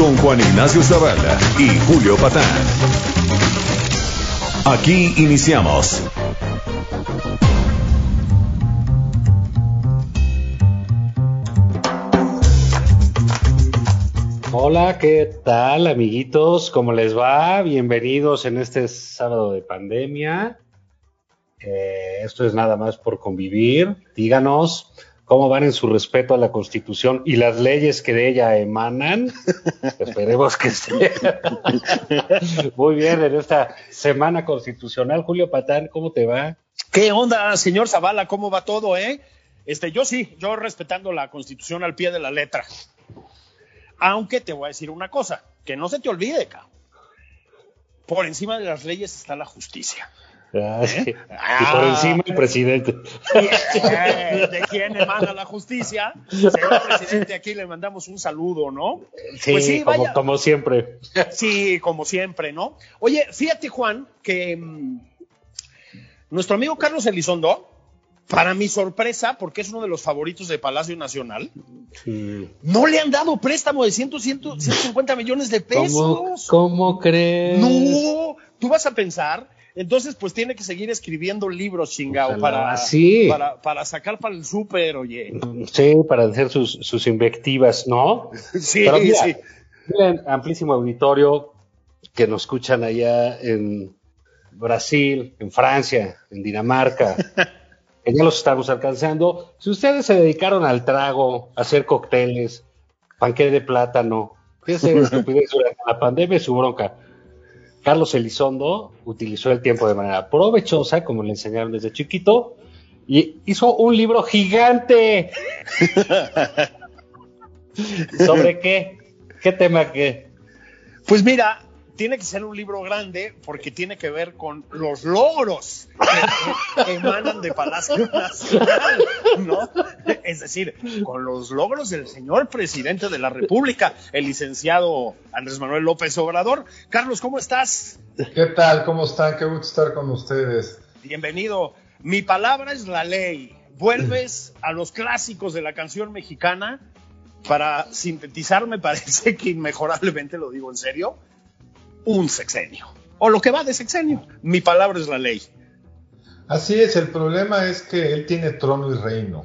Con Juan Ignacio Zavala y Julio Patán. Aquí iniciamos. Hola, ¿qué tal, amiguitos? ¿Cómo les va? Bienvenidos en este sábado de pandemia. Eh, esto es nada más por convivir. Díganos cómo van en su respeto a la Constitución y las leyes que de ella emanan. Esperemos que esté muy bien en esta semana constitucional. Julio Patán, ¿cómo te va? ¿Qué onda, señor Zavala? ¿Cómo va todo, eh? Este, yo sí, yo respetando la Constitución al pie de la letra. Aunque te voy a decir una cosa, que no se te olvide, cabrón. Por encima de las leyes está la justicia. Ah, sí. Y por encima el presidente. Eh, ¿De quién emana la justicia? Señor presidente, aquí le mandamos un saludo, ¿no? Sí, Pues sí, como, siempre. Sí, como siempre, ¿no? Oye, fíjate, Juan, que mm, nuestro amigo Carlos Elizondo, para mi sorpresa, porque es uno de los favoritos de Palacio Nacional, Sí. no le han dado préstamo de 100, 100, 150 millones de ¿Cómo, pesos. cómo crees? No, tú vas a pensar. Entonces, pues tiene que seguir escribiendo libros, chingado, Ojalá, para, sí. para, para sacar para el súper, oye. Sí, para hacer sus, sus invectivas, ¿no? Sí, Pero mira, sí. miren, amplísimo auditorio que nos escuchan allá en Brasil, en Francia, en Dinamarca, que ya los estamos alcanzando. Si ustedes se dedicaron al trago, a hacer cócteles, panqué de plátano, qué estupidez durante la pandemia es su bronca. Carlos Elizondo utilizó el tiempo de manera provechosa, como le enseñaron desde chiquito, y hizo un libro gigante. ¿Sobre qué? ¿Qué tema qué? Pues mira, tiene que ser un libro grande porque tiene que ver con los logros que, que emanan de Palacio Nacional, ¿no? Es decir, con los logros del señor presidente de la República, el licenciado Andrés Manuel López Obrador. Carlos, ¿cómo estás? ¿Qué tal? ¿Cómo están? Qué gusto estar con ustedes. Bienvenido. Mi palabra es la ley. Vuelves a los clásicos de la canción mexicana para sintetizar, me parece que inmejorablemente, lo digo en serio, un sexenio. O lo que va de sexenio. Mi palabra es la ley. Así es, el problema es que él tiene trono y reino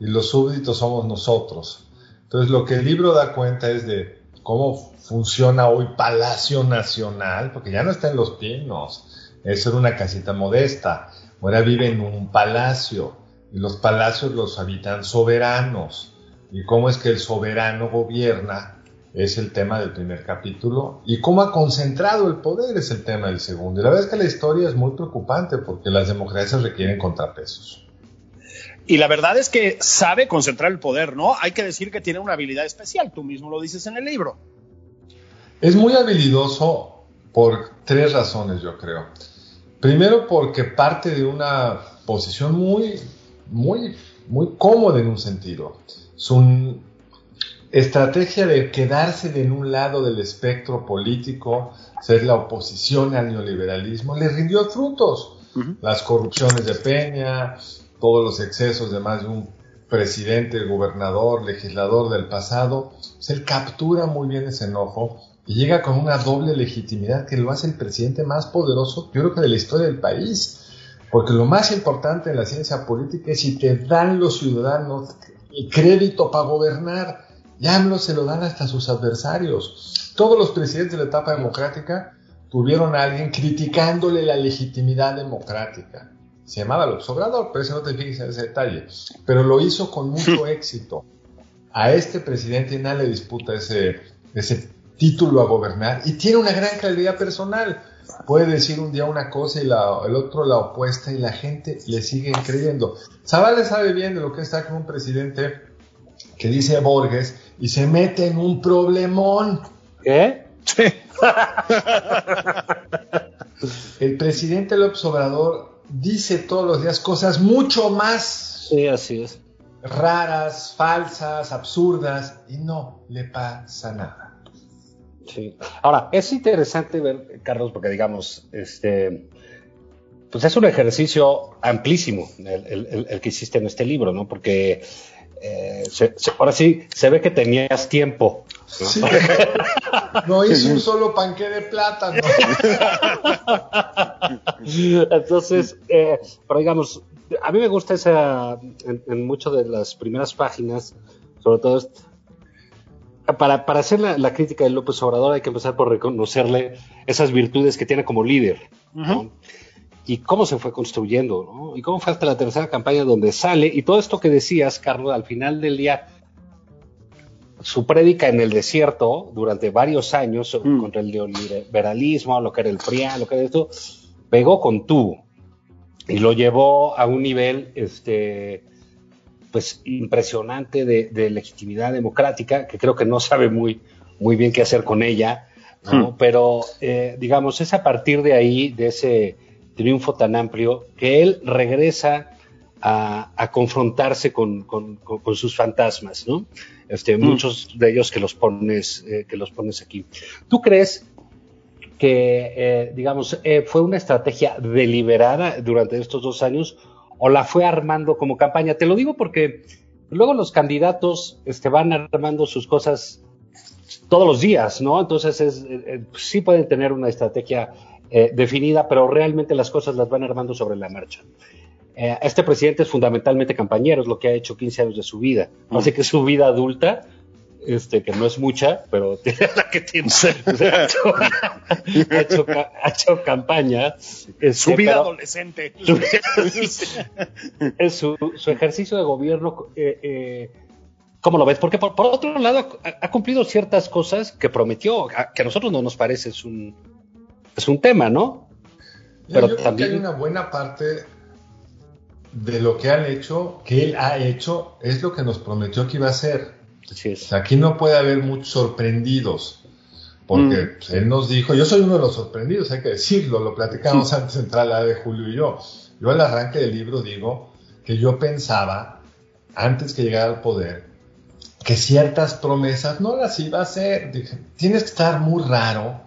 y los súbditos somos nosotros. Entonces lo que el libro da cuenta es de cómo funciona hoy Palacio Nacional, porque ya no está en los pinos, eso era una casita modesta, ahora vive en un palacio y los palacios los habitan soberanos y cómo es que el soberano gobierna es el tema del primer capítulo y cómo ha concentrado el poder es el tema del segundo. Y la verdad es que la historia es muy preocupante porque las democracias requieren contrapesos. Y la verdad es que sabe concentrar el poder, ¿no? Hay que decir que tiene una habilidad especial, tú mismo lo dices en el libro. Es muy habilidoso por tres razones, yo creo. Primero porque parte de una posición muy, muy, muy cómoda en un sentido. Su estrategia de quedarse en un lado del espectro político, ser la oposición al neoliberalismo, le rindió frutos. Las corrupciones de Peña, todos los excesos de más de un presidente, gobernador, legislador del pasado, pues él captura muy bien ese enojo y llega con una doble legitimidad que lo hace el presidente más poderoso, yo creo que de la historia del país. Porque lo más importante en la ciencia política es si te dan los ciudadanos el crédito para gobernar. Y AMLO se lo dan hasta a sus adversarios. Todos los presidentes de la etapa democrática tuvieron a alguien criticándole la legitimidad democrática. Se llamaba López Obrador, pero ese no te fijes en ese detalle. Pero lo hizo con mucho éxito. A este presidente nadie le disputa ese, ese título a gobernar y tiene una gran calidad personal. Puede decir un día una cosa y la- el otro la opuesta y la gente le sigue creyendo. Zavala sabe bien de lo que está con un presidente que dice Borges y se mete en un problemón. ¿Qué? El presidente López Obrador dice todos los días cosas mucho más Sí, así es. raras, falsas, absurdas y no le pasa nada. Sí. Ahora, es interesante ver, Carlos, porque digamos, este, pues es un ejercicio amplísimo el- el que hiciste en este libro, ¿no? Porque eh, se- se- ahora sí se ve que tenías tiempo. ¿no? Sí. No hice un solo panqué de plátano. Entonces, eh, pero digamos, a mí me gusta esa, en, en muchas de las primeras páginas, sobre todo, para, para hacer la, la crítica de López Obrador hay que empezar por reconocerle esas virtudes que tiene como líder, ¿no? Y cómo se fue construyendo, ¿no? Y cómo fue hasta la tercera campaña donde sale, y todo esto que decías, Carlos, al final del día, su prédica en el desierto durante varios años Mm. contra el neoliberalismo, lo que era el PRIA, lo que era esto, pegó con tubo y lo llevó a un nivel este pues impresionante de, de legitimidad democrática que creo que no sabe muy muy bien qué hacer con ella ¿no? pero eh, digamos es a partir de ahí de ese triunfo tan amplio que él regresa a, a confrontarse con, con- con- con sus fantasmas no este muchos de ellos que los pones eh, que los pones aquí tú crees que, eh, digamos, eh, fue una estrategia deliberada durante estos dos años o la fue armando como campaña? Te lo digo porque luego los candidatos este, van armando sus cosas todos los días, ¿no? Entonces es, eh, sí pueden tener una estrategia eh, definida, pero realmente las cosas las van armando sobre la marcha. Eh, este presidente es fundamentalmente campañero, es lo que ha hecho 15 años de su vida. Así que su vida adulta, este, que no es mucha, pero tiene la que tiene. ha, hecho, ha hecho ca- ha hecho campaña. este, Su vida pero- adolescente. su, es su, su ejercicio de gobierno, eh, eh, ¿cómo lo ves? Porque por, por otro lado ha, ha cumplido ciertas cosas que prometió, a- que a nosotros no nos parece es un, es un tema, ¿no? Yo- Pero yo creo también- que hay una buena parte de lo que han hecho, que él ha hecho, es lo que nos prometió que iba a hacer. Así es. aquí no puede haber muchos sorprendidos, porque pues, él nos dijo, yo soy uno de los sorprendidos, hay que decirlo, lo platicamos antes de entrar a la de Julio y yo. Yo al arranque del libro digo que yo pensaba, antes que llegara al poder, que ciertas promesas no las iba a hacer. Dije, tienes que estar muy raro,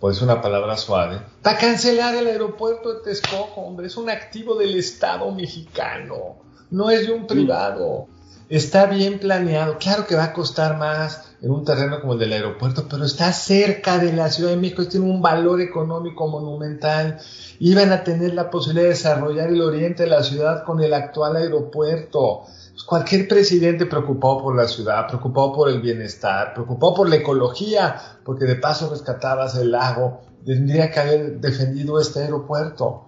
pues una palabra suave, para cancelar el aeropuerto de Texcoco, hombre, es un activo del Estado mexicano, no es de un privado. Está bien planeado, claro que va a costar más en un terreno como el del aeropuerto, pero está cerca de la Ciudad de México, tiene un valor económico monumental. Iban a tener la posibilidad de desarrollar el oriente de la ciudad con el actual aeropuerto. Pues cualquier presidente preocupado por la ciudad, preocupado por el bienestar, preocupado por la ecología, porque de paso rescatabas el lago, tendría que haber defendido este aeropuerto.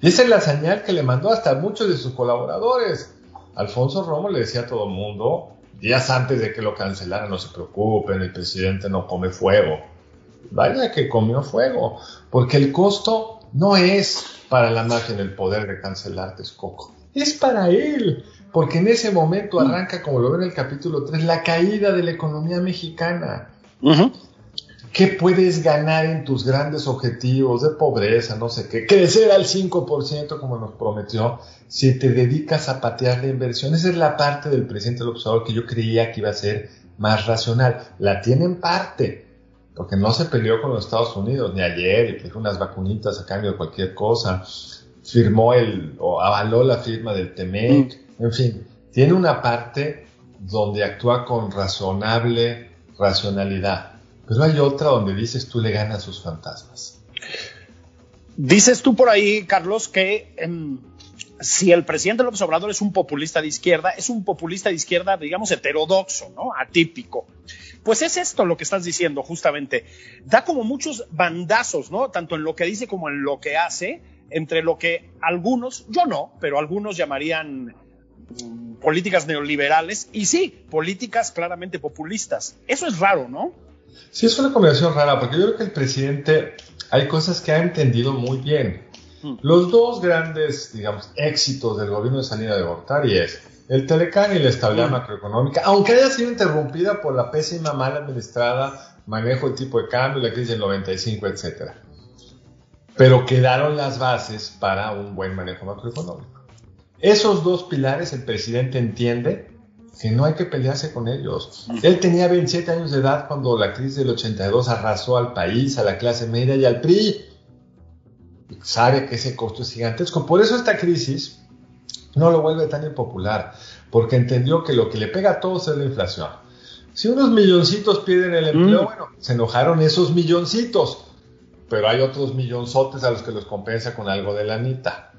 Y esa es la señal que le mandó hasta muchos de sus colaboradores. Alfonso Romo le decía a todo el mundo, días antes de que lo cancelaran, no se preocupen, el presidente no come fuego. Vaya que comió fuego, porque el costo no es para la en el poder de cancelar Texcoco, es para él, porque en ese momento arranca, como lo ve en el capítulo 3, la caída de la economía mexicana. ¿Qué puedes ganar en tus grandes objetivos de pobreza, no sé qué? Crecer al 5% como nos prometió, si te dedicas a patear la inversión. Esa es la parte del presidente López Obrador que yo creía que iba a ser más racional. La tiene en parte, porque no se peleó con los Estados Unidos ni ayer y puso unas vacunitas a cambio de cualquier cosa. Firmó el, o avaló la firma del TEMEC. En fin, tiene una parte donde actúa con razonable racionalidad. Pero hay otra donde dices tú le ganas sus fantasmas. Dices tú por ahí, Carlos, que em, si el presidente López Obrador es un populista de izquierda, es un populista de izquierda, digamos, heterodoxo, ¿no? Atípico. Pues es esto lo que estás diciendo, justamente. Da como muchos bandazos, ¿no? Tanto en lo que dice como en lo que hace, entre lo que algunos, yo no, pero algunos llamarían mm, políticas neoliberales y sí, políticas claramente populistas. Eso es raro, ¿no? Sí, es una combinación rara, porque yo creo que el presidente hay cosas que ha entendido muy bien. Los dos grandes, digamos, éxitos del gobierno de Salida de Gortari es el Telecán y la estabilidad macroeconómica, aunque haya sido interrumpida por la pésima, mal administrada manejo del tipo de cambio, la crisis del 95, etcétera. Pero quedaron las bases para un buen manejo macroeconómico. Esos dos pilares el presidente entiende que no hay que pelearse con ellos. Él tenía 27 años de edad cuando la crisis del 82 arrasó al país, a la clase media y al PRI. Sabe que ese costo es gigantesco. Por eso esta crisis no lo vuelve tan impopular, porque entendió que lo que le pega a todos es la inflación. Si unos milloncitos piden el empleo, bueno, se enojaron esos milloncitos, pero hay otros millonzotes a los que los compensa con algo de lanita.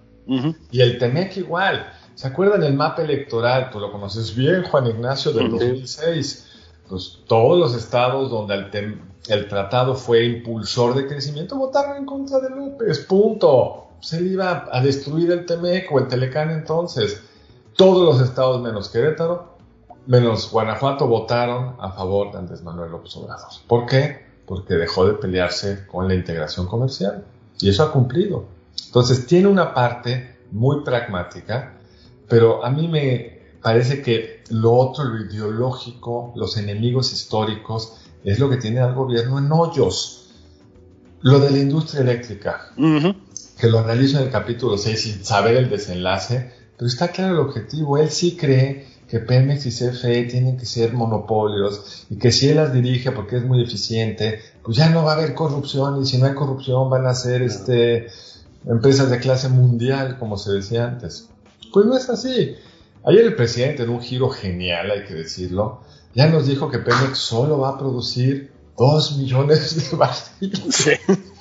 Y el Temec igual. ¿Se acuerdan el mapa electoral? Tú lo conoces bien, Juan Ignacio, del 2006. Pues todos los estados donde el, el, tratado fue impulsor de crecimiento votaron en contra de López, punto. Se iba a destruir el Temec o el Telecán entonces. Todos los estados menos Querétaro, menos Guanajuato, votaron a favor de Andrés Manuel López Obrador. ¿Por qué? Porque dejó de pelearse con la integración comercial. Y eso ha cumplido. Entonces tiene una parte muy pragmática, pero a mí me parece que lo otro, lo ideológico, los enemigos históricos, es lo que tiene al gobierno en hoyos. Lo de la industria eléctrica, que lo analizo en el capítulo 6 sin saber el desenlace, pero está claro el objetivo. Él sí cree que Pemex y CFE tienen que ser monopolios y que si él las dirige porque es muy eficiente, pues ya no va a haber corrupción y si no hay corrupción van a ser este empresas de clase mundial, como se decía antes. Pues no es así. Ayer el presidente, en un giro genial, hay que decirlo, ya nos dijo que Pemex solo va a producir 2 millones de barriles.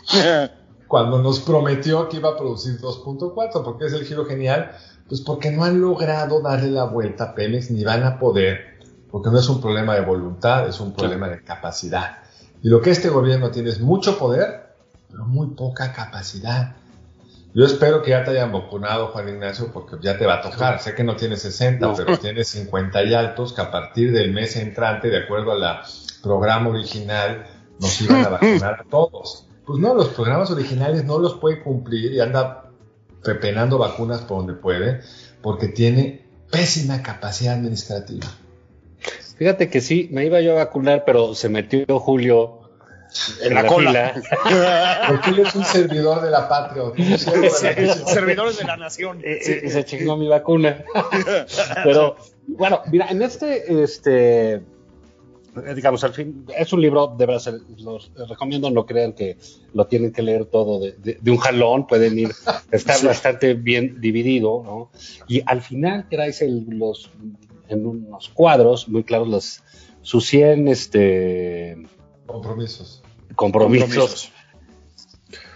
Cuando nos prometió que iba a producir 2.4, ¿por qué es el giro genial? Pues porque no han logrado darle la vuelta a Pemex ni van a poder, porque no es un problema de voluntad, es un problema de capacidad. Y lo que este gobierno tiene es mucho poder, pero muy poca capacidad. Yo espero que ya te hayan vacunado, Juan Ignacio, porque ya te va a tocar. Sé que no tienes 60, pero tienes 50 y altos, que a partir del mes entrante, de acuerdo al programa original, nos iban a vacunar a todos. Pues no, los programas originales no los puede cumplir y anda pepenando vacunas por donde puede, porque tiene pésima capacidad administrativa. Fíjate que sí, me iba yo a vacunar, pero se metió Julio en, la, cola. Porque él es un servidor de la patria. Servidores de la nación. Y, se chingó mi vacuna. Pero, bueno, mira, en este, este, digamos, al fin, es un libro, de verdad, los recomiendo, no crean que lo tienen que leer todo de, un jalón, pueden ir, estar bastante bien dividido, ¿no? Y al final traes los, en unos cuadros muy claros los, sus 100, este... Compromisos. Compromisos.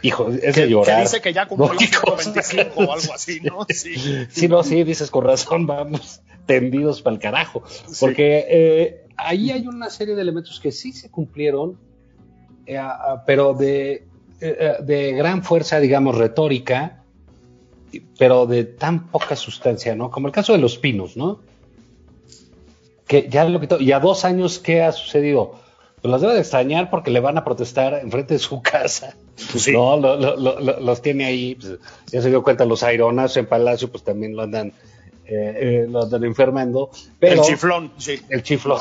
Hijo, es de llorar. Que dice que ya cumplió 25 o algo así, ¿no? Sí. sí, no, sí, dices con razón, vamos tendidos para el carajo. Porque eh, ahí hay una serie de elementos que sí se cumplieron, eh, pero de, eh, de gran fuerza, digamos, retórica, pero de tan poca sustancia, ¿no? Como el caso de los pinos, ¿no? Que ya lo quitó. Y a dos años, ¿qué ha sucedido? Pues los debe de extrañar porque le van a protestar enfrente de su casa. Pues no, los tiene ahí. Pues, ya se dio cuenta, los aironas en Palacio, pues también lo andan, eh, eh, lo andan enfermando. Pero, el chiflón, sí. El chiflón.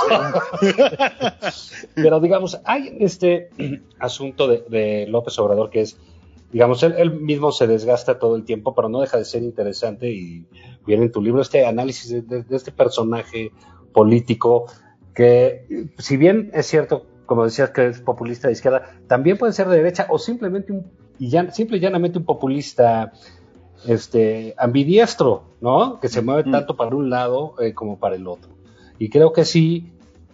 pero digamos, hay este asunto de, López Obrador que es, digamos, él, mismo se desgasta todo el tiempo, pero no deja de ser interesante y viene en tu libro este análisis de este personaje político que si bien es cierto, como decías que es populista de izquierda, también puede ser de derecha o simplemente un, y ya, simple y llanamente un populista este, ambidiestro, ¿no? Que se mueve tanto para un lado eh, como para el otro. Y creo que sí,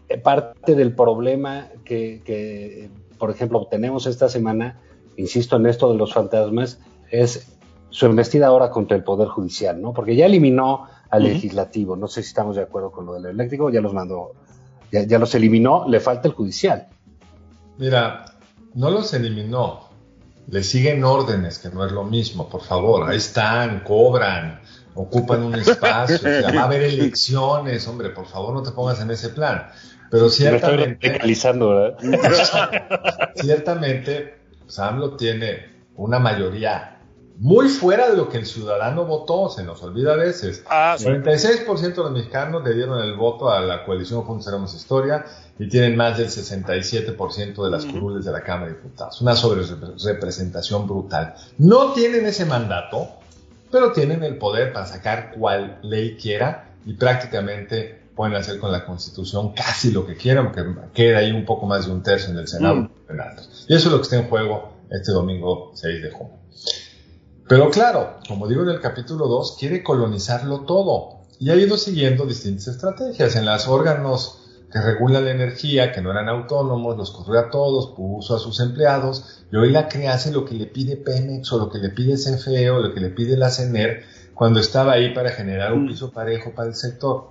eh, parte del problema que, que, por ejemplo, tenemos esta semana, insisto en esto de los fantasmas, es su embestida ahora contra el Poder Judicial, ¿no? Porque ya eliminó al legislativo, no sé si estamos de acuerdo con lo del eléctrico, ya los mandó ya, los eliminó, le falta el judicial. Mira, no los eliminó, le siguen órdenes, que no es lo mismo, por favor, ahí están, cobran, ocupan un espacio, ya va a haber elecciones, hombre, por favor no te pongas en ese plan. Pero Me estoy ciertamente, ¿verdad? ciertamente, pues, AMLO tiene una mayoría muy fuera de lo que el ciudadano votó, se nos olvida a veces. Ah, sí. 46% de los mexicanos le dieron el voto a la coalición Juntos Haremos Historia y tienen más del 67% de las curules de la Cámara de Diputados. Una sobrerepresentación brutal. No tienen ese mandato, pero tienen el poder para sacar cual ley quiera y prácticamente pueden hacer con la Constitución casi lo que quieran, porque queda ahí un poco más de un tercio en el Senado. Y eso es lo que está en juego este domingo 6 de junio. Pero claro, como digo en el capítulo 2, quiere colonizarlo todo y ha ido siguiendo distintas estrategias. En los órganos que regulan la energía, que no eran autónomos, los corrió a todos, puso a sus empleados y hoy la CRE hace lo que le pide Pemex o lo que le pide CFE o lo que le pide la CENER cuando estaba ahí para generar un piso parejo para el sector.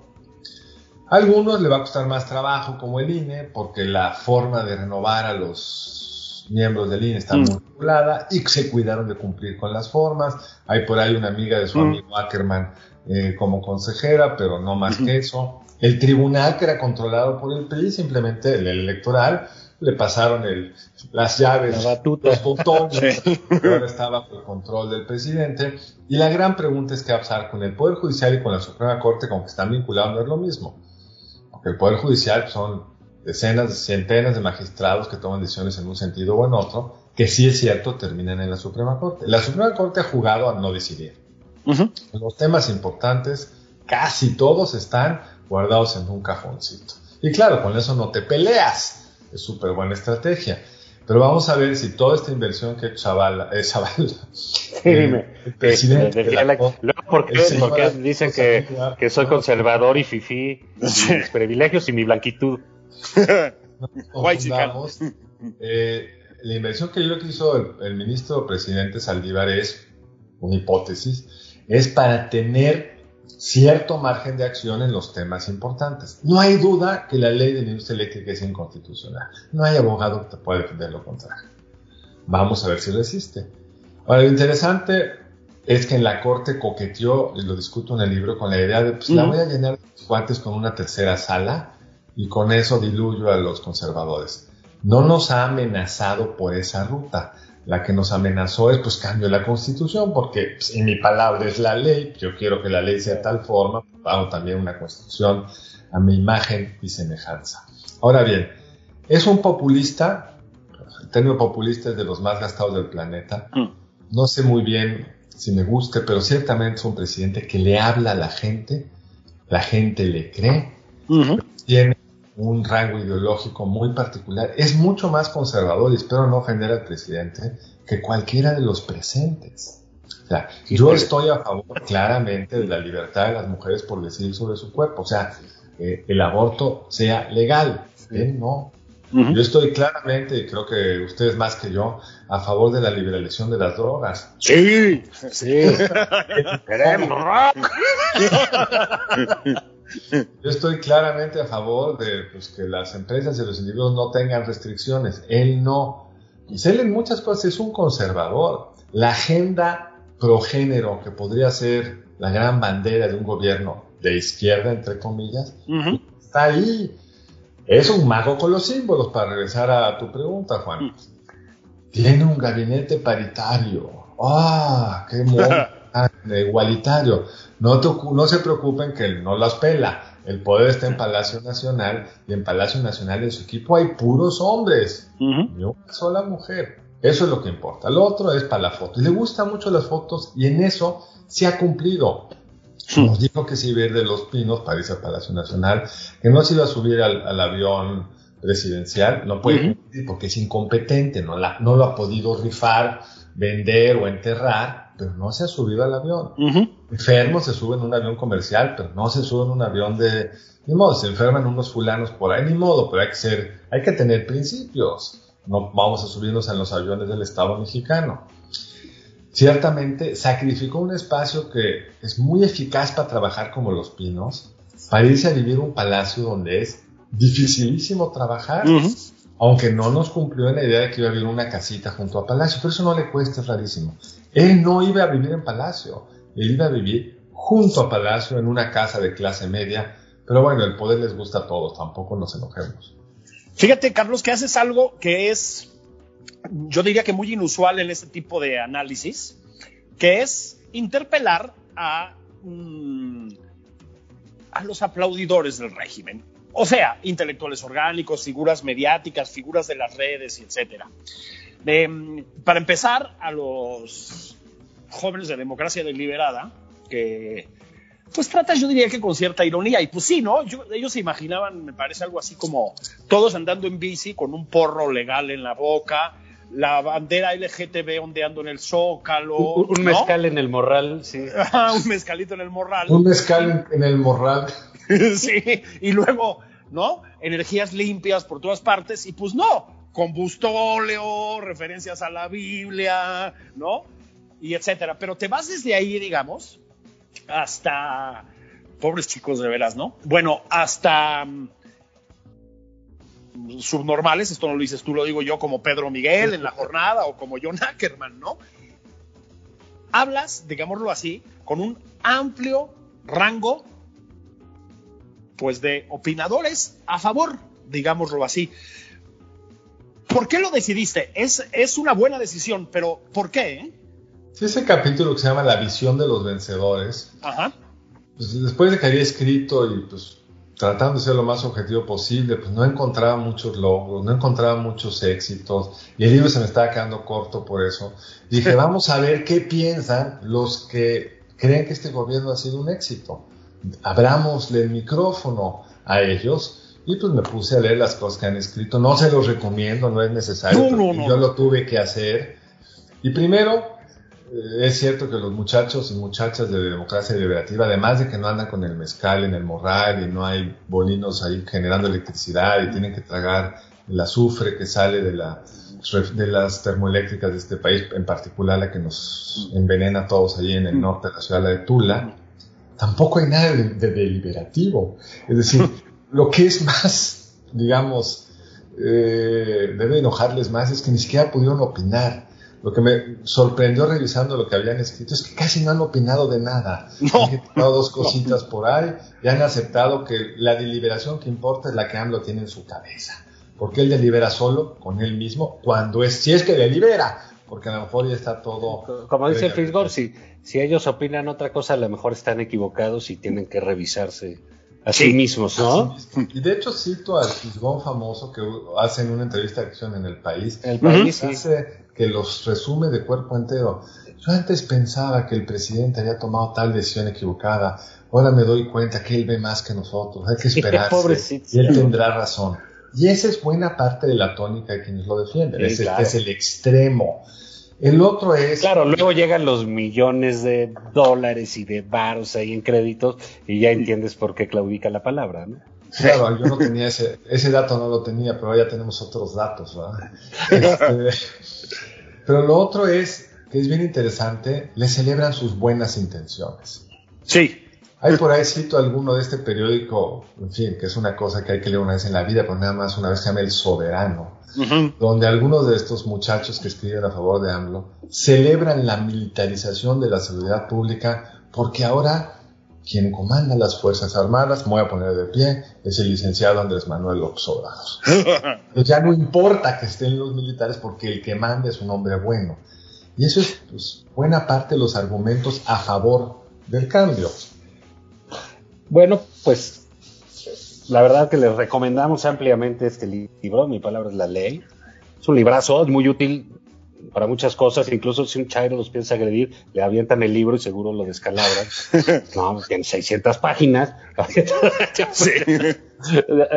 A algunos le va a costar más trabajo como el INE porque la forma de renovar a los miembros del INE está muy regulada y se cuidaron de cumplir con las formas. Hay por ahí una amiga de su amigo Ackerman eh, como consejera, pero no más que eso. El tribunal que era controlado por el PRI, simplemente el electoral, le pasaron el, las llaves, La los botones, ahora estaba bajo el control del presidente. Y la gran pregunta es qué va a pasar con el Poder Judicial y con la Suprema Corte, como que están vinculados, no es lo mismo. Porque el Poder Judicial son decenas, centenas de magistrados que toman decisiones en un sentido o en otro, que sí es cierto terminan en la Suprema Corte. La Suprema Corte ha jugado a no decidir. Los temas importantes, casi todos están guardados en un cajoncito. Y claro, con eso no te peleas. Es súper buena estrategia. Pero vamos a ver si toda esta inversión que Zavala, eh, Zavala, dime. el presidente Decía de la la- luego, ¿por qué? Porque dicen que, soy conservador y fifí, mis privilegios y mi blanquitud. Eh, la inversión que yo creo que hizo el, el ministro presidente Saldívar es, una hipótesis, es para tener cierto margen de acción en los temas importantes. No hay duda que la ley de la industria eléctrica es inconstitucional. No hay abogado que te pueda defender lo contrario. Vamos a ver si resiste. Ahora, lo interesante es que en la corte coqueteó, y lo discuto en el libro, con la idea de, pues la voy a llenar de guantes con una tercera sala y con eso diluyo a los conservadores. No nos ha amenazado por esa ruta. La que nos amenazó es, pues, cambio la constitución, porque pues, en mi palabra es la ley, yo quiero que la ley sea de tal forma, hago también una constitución a mi imagen y semejanza. Ahora bien, es un populista, el término populista es de los más gastados del planeta, no sé muy bien si me guste, pero ciertamente es un presidente que le habla a la gente, la gente le cree, tiene un rango ideológico muy particular, es mucho más conservador, y espero no ofender al presidente, que cualquiera de los presentes. O sea, yo estoy a favor claramente de la libertad de las mujeres por decidir sobre su cuerpo, o sea, eh, el aborto sea legal, él no. Yo estoy claramente, y creo que ustedes más que yo, a favor de la liberalización de las drogas. Sí, sí. ¡Queremos rock! Yo estoy claramente a favor de pues, que las empresas y los individuos no tengan restricciones. Él no. Y él en muchas cosas es un conservador. La agenda progénero, que podría ser la gran bandera de un gobierno de izquierda, entre comillas, está ahí. Es un mago con los símbolos, para regresar a tu pregunta, Juan. Tiene un gabinete paritario. ¡Ah! ¡Qué mono! Igualitario. No, no se preocupen que él no las pela. El poder está en Palacio Nacional y en Palacio Nacional en su equipo hay puros hombres, ni una sola mujer. Eso es lo que importa. Lo otro es para la foto. Y le gustan mucho las fotos y en eso se ha cumplido. Nos dijo que se iba a ir de Los Pinos para irse a Palacio Nacional, que no se iba a subir al, al avión presidencial, no puede cumplir porque es incompetente, no, la- no lo ha podido rifar, vender o enterrar, pero no se ha subido al avión. Enfermo se sube en un avión comercial, pero no se sube en un avión de... Ni modo, se enferman unos fulanos por ahí, ni modo, pero hay que ser, hay que tener principios. No vamos a subirnos en los aviones del Estado mexicano ciertamente sacrificó un espacio que es muy eficaz para trabajar como los pinos, para irse a vivir un palacio donde es dificilísimo trabajar, aunque no nos cumplió en la idea de que iba a vivir una casita junto a palacio, pero eso no le cuesta, es rarísimo. Él no iba a vivir en palacio, él iba a vivir junto a palacio en una casa de clase media Pero bueno, el poder les gusta a todos, tampoco nos enojemos. Fíjate, Carlos, que haces algo que es, yo diría que muy inusual en este tipo de análisis, que es interpelar a, mm, a los aplaudidores del régimen. O sea, intelectuales orgánicos, figuras mediáticas, figuras de las redes, etcétera. Eh, para empezar, a los jóvenes de democracia deliberada, que pues trata, yo diría que con cierta ironía, y pues sí, ¿no? Yo- ellos se imaginaban, me parece algo así como todos andando en bici con un porro legal en la boca, la bandera LGTB ondeando en el zócalo. Un, un ¿no? mezcal en el morral, sí. Ajá, un mezcalito en el morral. Un mezcal en, en el morral. sí, y luego, ¿no? Energías limpias por todas partes, y pues no, combustóleo, referencias a la Biblia, ¿no? Y etcétera. Pero te vas desde ahí, digamos, hasta. Pobres chicos, de veras, ¿no? Bueno, hasta. mm, subnormales, esto no lo dices tú, lo digo yo como Pedro Miguel en la jornada o como John Ackerman, ¿no? Hablas, digámoslo así, con un amplio rango pues de opinadores a favor, digámoslo así. ¿Por qué lo decidiste? Es, es una buena decisión, pero ¿por qué? eh? Sí, ese capítulo que se llama La visión de los vencedores, Ajá. pues, después de que había escrito y pues tratando de ser lo más objetivo posible, pues no encontraba muchos logros, no encontraba muchos éxitos y el libro se me estaba quedando corto por eso. Dije, vamos a ver qué piensan los que creen que este gobierno ha sido un éxito. Abrámosle el micrófono a ellos y pues me puse a leer las cosas que han escrito. No se los recomiendo, no es necesario, No, no, no. yo lo tuve que hacer. Y primero, es cierto que los muchachos y muchachas de democracia liberativa, además de que no andan con el mezcal en el morral y no hay bolinos ahí generando electricidad y tienen que tragar el azufre que sale de, la, de las termoeléctricas de este país, en particular la que nos envenena a todos allí en el norte de la ciudad de Tula, tampoco hay nada de, de deliberativo. Es decir, lo que es más, digamos, eh, debe enojarles más es que ni siquiera pudieron opinar. Lo que me sorprendió revisando lo que habían escrito es que casi no han opinado de nada. No. Han quitado dos cositas por ahí y han aceptado que la deliberación que importa es la que AMLO tiene en su cabeza. Porque él delibera solo con él mismo cuando es, si es que delibera, porque a lo mejor ya está todo. Como dice Fisgor, si, si ellos opinan otra cosa, a lo mejor están equivocados y tienen que revisarse a sí, Sí. mismos, ¿no? Y de hecho cito al Fisgón famoso que hace en una entrevista de acción en el país. El país, sí. Hace que los resume de cuerpo entero. Yo antes pensaba que el presidente había tomado tal decisión equivocada. Ahora me doy cuenta que él ve más que nosotros. Hay que esperarse. Y él tendrá razón. Y esa es buena parte de la tónica de quienes lo defienden. Sí, claro. es el extremo. El otro es. Claro, luego llegan los millones de dólares y de varos ahí en créditos y ya entiendes por qué claudica la palabra, ¿no? Claro, yo no tenía ese, ese dato no lo tenía, pero ya tenemos otros datos, ¿verdad? Este, pero lo otro es, que es bien interesante, le celebran sus buenas intenciones. Sí. Hay por ahí cito alguno de este periódico, en fin, que es una cosa que hay que leer una vez en la vida, pero nada más una vez se llama El Soberano, donde algunos de estos muchachos que escriben a favor de AMLO celebran la militarización de la seguridad pública porque ahora quien comanda las Fuerzas Armadas, me voy a poner de pie, es el licenciado Andrés Manuel López Obrador. Pues ya no importa que estén los militares porque el que manda es un hombre bueno. Y eso es pues, buena parte de los argumentos a favor del cambio. Bueno, pues la verdad que les recomendamos ampliamente este libro, Mi palabra es la ley. Es un librazo, es muy útil para muchas cosas, incluso si un chairo los piensa agredir, le avientan el libro y seguro lo descalabran. no, tiene 600 páginas.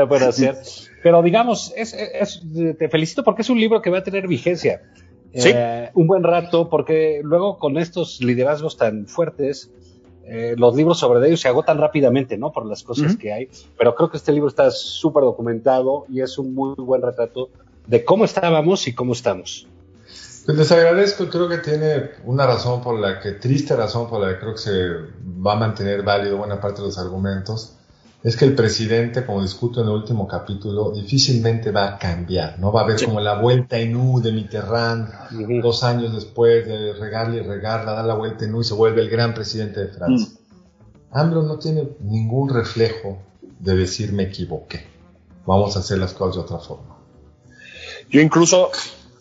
Puede hacer. Pero digamos, es, es- te felicito porque es un libro que va a tener vigencia. Sí. Eh, un buen rato, porque luego con estos liderazgos tan fuertes, eh, los libros sobre ellos se agotan rápidamente, ¿no? Por las cosas que hay. Pero creo que este libro está súper documentado y es un muy buen retrato de cómo estábamos y cómo estamos. Pues les agradezco, creo que tiene una razón por la que, triste razón por la que creo que se va a mantener válido buena parte de los argumentos, es que el presidente, como discuto en el último capítulo, difícilmente va a cambiar, no va a haber como la vuelta en U de Mitterrand, dos años después de regarle y regarla, da la vuelta en U y se vuelve el gran presidente de Francia. AMLO no tiene ningún reflejo de decir me equivoqué. Vamos a hacer las cosas de otra forma. Yo incluso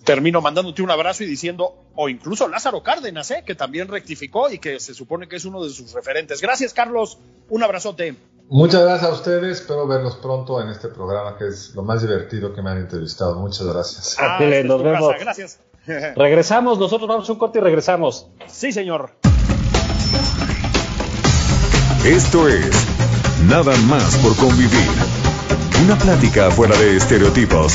termino mandándote un abrazo y diciendo, o incluso Lázaro Cárdenas, ¿eh? que también rectificó y que se supone que es uno de sus referentes. Gracias, Carlos. Un abrazote. Muchas gracias a ustedes. Espero verlos pronto en este programa que es lo más divertido que me han entrevistado. Muchas gracias. Ah, nos vemos. casa. Gracias. Regresamos, nosotros vamos a un corte y regresamos. Sí, señor. Esto es Nada más por convivir. Una plática fuera de estereotipos.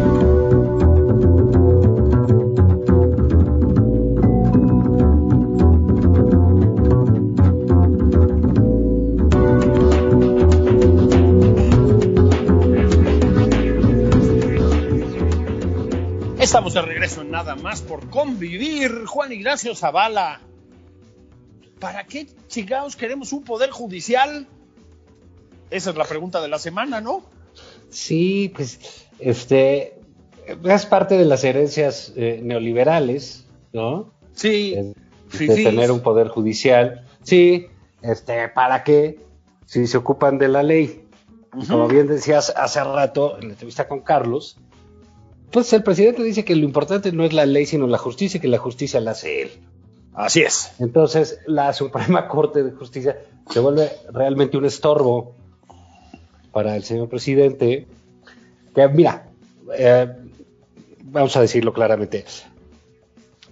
Regreso nada más por convivir. Juan Ignacio Zavala. ¿Para qué chingados queremos un poder judicial? Esa es la pregunta de la semana, ¿no? Sí, pues, este, es parte de las herencias eh, neoliberales, ¿no? Sí. de fifís. tener un poder judicial. Sí, este, ¿para qué? Si se ocupan de la ley. Como bien decías hace rato en la entrevista con Carlos, pues el presidente dice que lo importante no es la ley, sino la justicia, y que la justicia la hace él. Así es. Entonces, la Suprema Corte de Justicia se vuelve realmente un estorbo para el señor presidente. Que, mira, eh, vamos a decirlo claramente.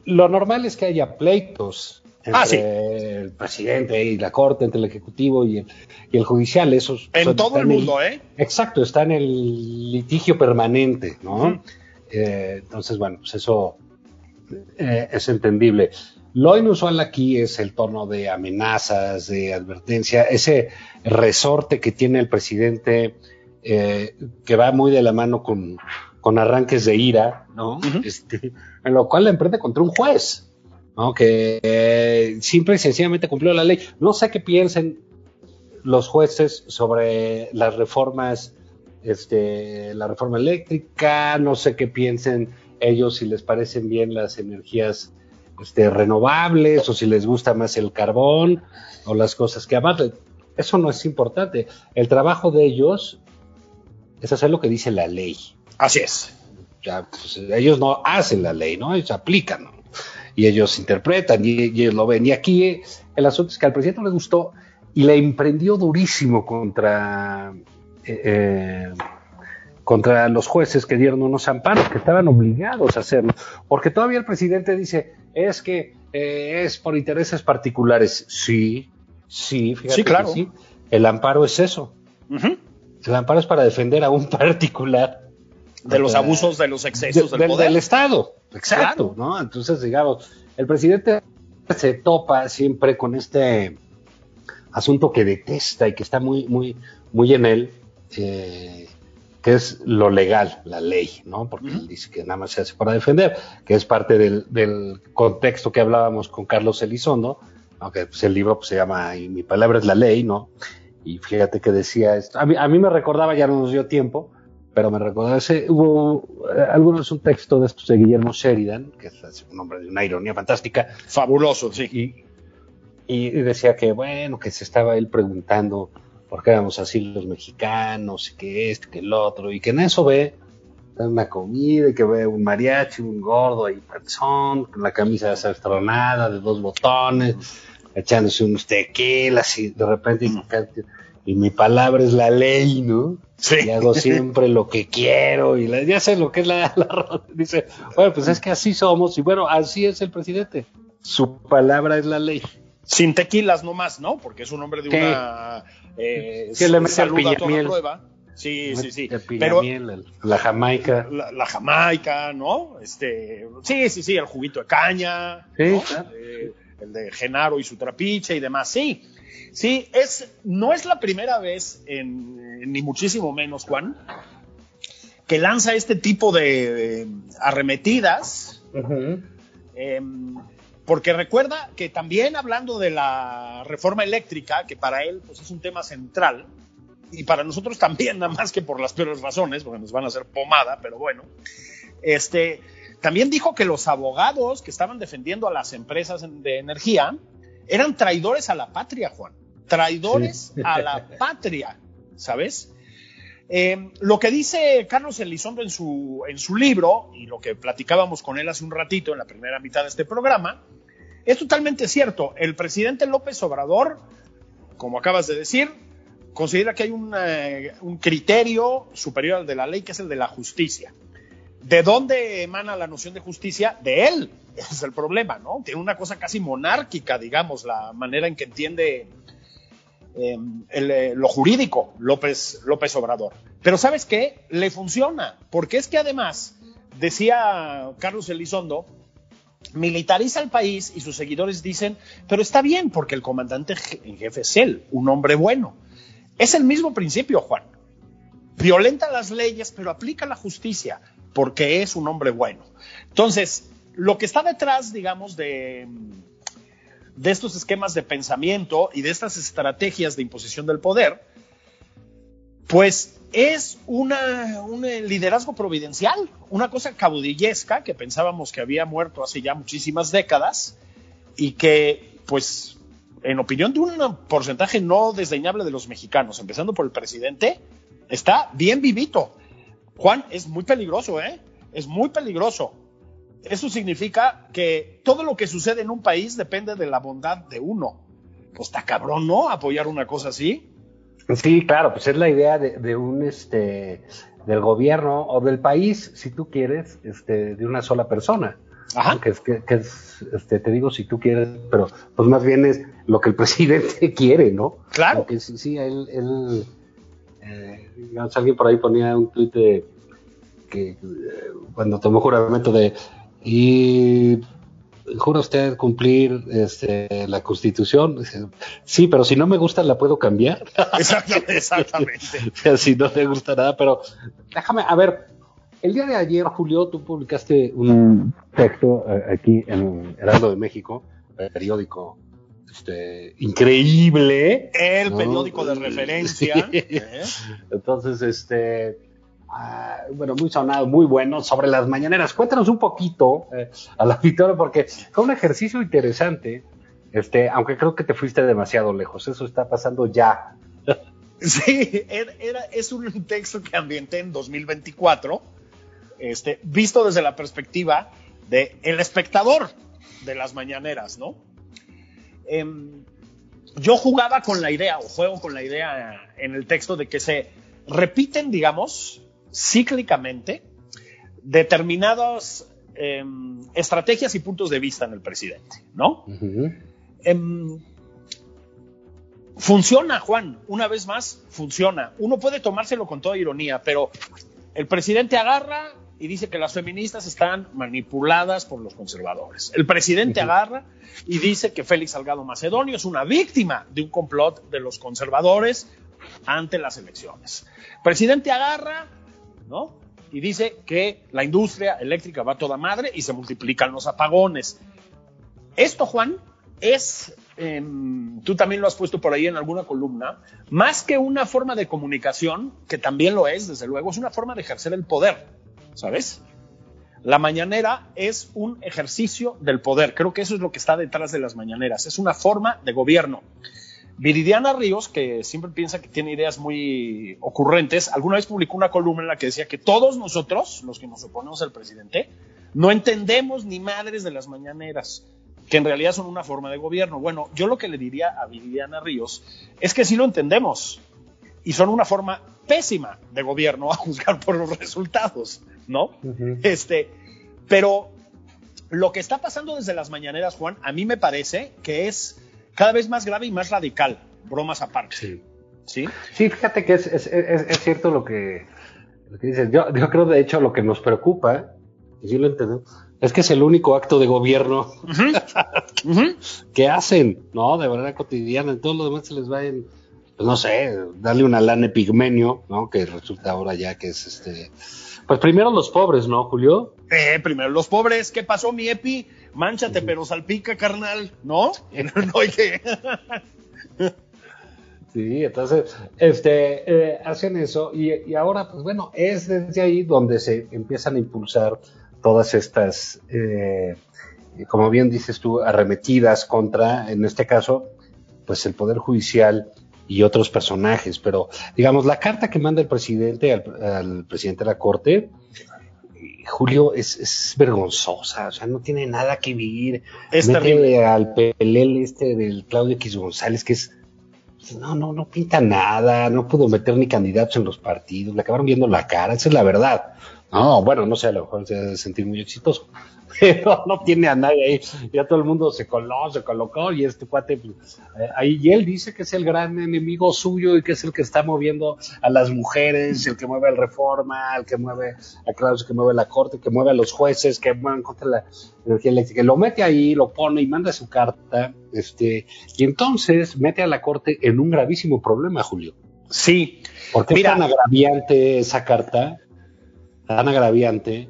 Lo normal es que haya pleitos entre Ah, sí. el presidente y la Corte, entre el Ejecutivo y el, y el Judicial. Eso En todo el mundo, ¿eh? Exacto, está en el litigio permanente, ¿no? Eh, entonces, bueno, pues eso eh, es entendible. Lo inusual aquí es el tono de amenazas, de advertencia, ese resorte que tiene el presidente eh, que va muy de la mano con, con arranques de ira, ¿no? Este, en lo cual la emprende contra un juez, ¿no? Que eh, simple y sencillamente cumplió la ley. No sé qué piensen los jueces sobre las reformas, este, la reforma eléctrica, no sé qué piensen ellos si les parecen bien las energías este, renovables o si les gusta más el carbón o las cosas que abarcan. Eso no es importante. El trabajo de ellos es hacer lo que dice la ley. Así es. Ya, pues, ellos no hacen la ley, ¿no? Ellos aplican, ¿no? Y ellos interpretan y, y ellos lo ven. Y aquí el asunto es que al presidente no le gustó y le emprendió durísimo contra, eh, contra los jueces que dieron unos amparos, que estaban obligados a hacerlo. Porque todavía el presidente dice, es que eh, es por intereses particulares. Sí, sí, fíjate Sí, claro. que sí. El amparo es eso. El amparo es para defender a un particular De los abusos, de los excesos de- del del, poder. del Estado. Exacto, Claro. ¿no? Entonces, digamos, el presidente se topa siempre con este asunto que detesta y que está muy, muy, muy en él, eh, que es lo legal, la ley, ¿no? Porque él dice que nada más se hace para defender, que es parte del, del contexto que hablábamos con Carlos Elizondo, aunque pues, el libro pues, se llama Y mi palabra es la ley, ¿no? Y fíjate que decía esto. A mí, a mí me recordaba, ya no nos dio tiempo, pero me recordaba ese. Hubo eh, algunos un texto de estos de Guillermo Sheridan, que es un hombre de una ironía fantástica, Fabuloso, sí. y, y decía que, bueno, que se estaba él preguntando por qué éramos así los mexicanos, y que esto, que el otro, y que en eso ve una comida, y que ve un mariachi, un gordo ahí panzón, con la camisa desastronada de dos botones, echándose unos tequilas, y de repente, y, y mi palabra es la ley, ¿no? Sí. Y hago siempre lo que quiero, y la- ya sé lo que es la, la- Dice, bueno, pues es que así somos, y bueno, así es el presidente. Su palabra es la ley. Sin tequilas nomás, ¿no? Porque es un hombre de Sí. una eh, Sí, le mete salud el a toda piñamiel. prueba. Sí, sí, sí. El Pero piñamiel, el- la jamaica. la, la Jamaica, ¿no? Este, sí, sí, sí, el juguito de caña, Sí, ¿no? claro. Eh, el de Genaro y su trapiche y demás. Sí, sí, es, no es la primera vez, en, ni muchísimo menos, Juan, que lanza este tipo de eh, arremetidas. eh, Porque recuerda que también hablando de la reforma eléctrica, que para él pues, es un tema central, y para nosotros también, nada más que por las peores razones, porque nos van a hacer pomada, pero bueno, este, también dijo que los abogados que estaban defendiendo a las empresas de energía eran traidores a la patria, Juan. Traidores sí. a la patria, ¿sabes? Eh, lo que dice Carlos Elizondo en su, en su libro, y lo que platicábamos con él hace un ratito en la primera mitad de este programa, es totalmente cierto. El presidente López Obrador, como acabas de decir, considera que hay una, un criterio superior al de la ley, que es el de la justicia. ¿De dónde emana la noción de justicia? De él. Ese es el problema, ¿no? Tiene una cosa casi monárquica, digamos, la manera en que entiende eh, el, eh, lo jurídico López Obrador. Pero ¿sabes qué? Le funciona, porque es que además, decía Carlos Elizondo, militariza el país y sus seguidores dicen, pero está bien, porque el comandante en jefe es él, un hombre bueno. Es el mismo principio, Juan. Violenta las leyes, pero aplica la justicia, porque es un hombre bueno. Entonces, lo que está detrás, digamos, de, de estos esquemas de pensamiento y de estas estrategias de imposición del poder, pues es una, un liderazgo providencial, una cosa caudillesca que pensábamos que había muerto hace ya muchísimas décadas y que, pues, en opinión de un porcentaje no desdeñable de los mexicanos, empezando por el presidente, está bien vivito. Juan, es muy peligroso, ¿eh? Es muy peligroso. Eso significa que todo lo que sucede en un país depende de la bondad de uno. Pues está cabrón, ¿no? Apoyar una cosa así. Sí, claro, pues es la idea de, de, un este del gobierno o del país, si tú quieres, este, de una sola persona. Ajá. Que es, que, que es este, te digo si tú quieres, pero pues más bien es lo que el presidente quiere, ¿no? Claro. Porque sí, sí él, él eh, alguien por ahí ponía un tuit de que eh, cuando tomó juramento de y jura usted cumplir este, la constitución. Sí, pero si no me gusta la puedo cambiar. Exactamente. exactamente. o sea, si no te gusta nada, pero déjame, a ver, el día de ayer, Julio, tú publicaste un texto eh, aquí en Heraldo de México, periódico este, increíble. El ¿no? periódico de referencia. Sí. ¿eh? Entonces, este, uh, bueno, muy sonado, muy bueno, sobre las mañaneras. Cuéntanos un poquito eh, a la victoria, porque fue un ejercicio interesante, este, aunque creo que te fuiste demasiado lejos. Eso está pasando ya. Sí, era, era, es un texto que ambienté en 2024, este, visto desde la perspectiva de el espectador de las mañaneras, ¿no? Eh, yo jugaba con la idea, o juego con la idea en el texto de que se repiten, digamos, cíclicamente determinadas eh, estrategias y puntos de vista en el presidente, ¿no? Uh -huh. eh, funciona, Juan, una vez más, funciona. Uno puede tomárselo con toda ironía, pero el presidente agarra y dice que las feministas están manipuladas por los conservadores. El presidente uh -huh. agarra y dice que Félix Salgado Macedonio es una víctima de un complot de los conservadores ante las elecciones. El presidente agarra, Y dice que la industria eléctrica va toda madre y se multiplican los apagones. Esto, Juan, es, eh, tú también lo has puesto por ahí en alguna columna, más que una forma de comunicación, que también lo es, desde luego, es una forma de ejercer el poder, ¿sabes? La mañanera es un ejercicio del poder, creo que eso es lo que está detrás de las mañaneras, es una forma de gobierno. Viridiana Ríos, que siempre piensa que tiene ideas muy ocurrentes, alguna vez publicó una columna en la que decía que todos nosotros, los que nos oponemos al presidente, no entendemos ni madres de las mañaneras, que en realidad son una forma de gobierno. Bueno, yo lo que le diría a Viridiana Ríos es que sí lo entendemos y son una forma pésima de gobierno a juzgar por los resultados, ¿no? Uh -huh. Este, pero lo que está pasando desde las mañaneras, Juan, a mí me parece que es cada vez más grave y más radical, bromas aparte. Sí. Sí, sí fíjate que es, es, es, es cierto lo que, lo que, dices. Yo, yo creo, de hecho, lo que nos preocupa, y sí lo entendemos, es que es el único acto de gobierno uh -huh. Uh -huh. que hacen, ¿no? De manera cotidiana. En todo lo demás se les va en, pues no sé, darle una lana pigmenio, ¿no? Que resulta ahora ya que es este Pues primero los pobres, ¿no, Julio? Eh, primero los pobres. ¿Qué pasó, mi Epi? Mánchate, pero salpica, carnal, ¿no? no hay que... Sí, entonces, este, eh, hacen eso y, y, ahora, pues bueno, es desde ahí donde se empiezan a impulsar todas estas, eh, como bien dices tú, arremetidas contra, en este caso, pues el Poder Judicial y otros personajes. Pero, digamos, la carta que manda el presidente al, al presidente de la Corte, Julio, es, es, vergonzosa, o sea, no tiene nada que vivir. Es Mete terrible. al pelel este del Claudio X González, que es no, no, no pinta nada, no pudo meter ni candidatos en los partidos, le acabaron viendo la cara, esa es la verdad. No, bueno, no sé, a lo mejor se debe sentir muy exitoso, pero no tiene a nadie ahí, ya todo el mundo se coló, se colocó y este cuate, pues, eh, ahí, y él dice que es el gran enemigo suyo y que es el que está moviendo a las mujeres, el que mueve el reforma, el que mueve a Claudio, que mueve la corte, que mueve a los jueces, que mueven contra la energía eléctrica, lo mete ahí, lo pone y manda su carta, este, y entonces mete a la corte en un gravísimo problema, Julio. Sí. Porque Mira, es tan agraviante esa carta, tan agraviante,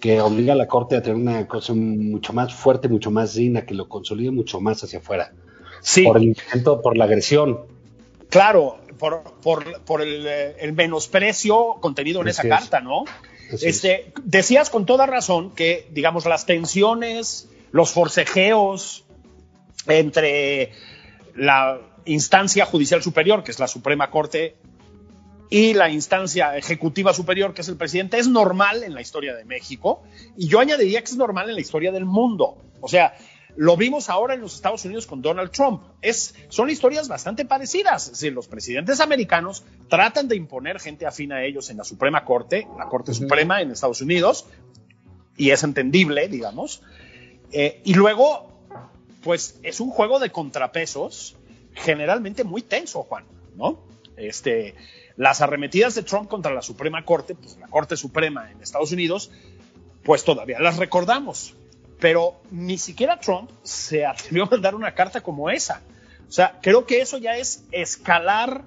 que obliga a la corte a tener una cosa mucho más fuerte, mucho más digna, que lo consolide mucho más hacia afuera. sí. Por el intento, por la agresión. Claro, por, por, por el, eh, el menosprecio contenido en esa es. carta, ¿no? Así Este, decías con toda razón que, digamos, las tensiones, los forcejeos entre la instancia judicial superior, que es la Suprema Corte, y la instancia ejecutiva superior, que es el presidente, es normal en la historia de México, y yo añadiría que es normal en la historia del mundo. O sea, lo vimos ahora en los Estados Unidos con Donald Trump. Es, son historias bastante parecidas. Es decir, los presidentes americanos tratan de imponer gente afín a ellos en la Suprema Corte, la Corte Suprema en Estados Unidos, y es entendible, digamos. Eh, y luego, pues es un juego de contrapesos generalmente muy tenso, Juan, ¿no? Este, las arremetidas de Trump contra la Suprema Corte, pues la Corte Suprema en Estados Unidos, pues todavía las recordamos. Pero ni siquiera Trump se atrevió a mandar una carta como esa. O sea, creo que eso ya es escalar,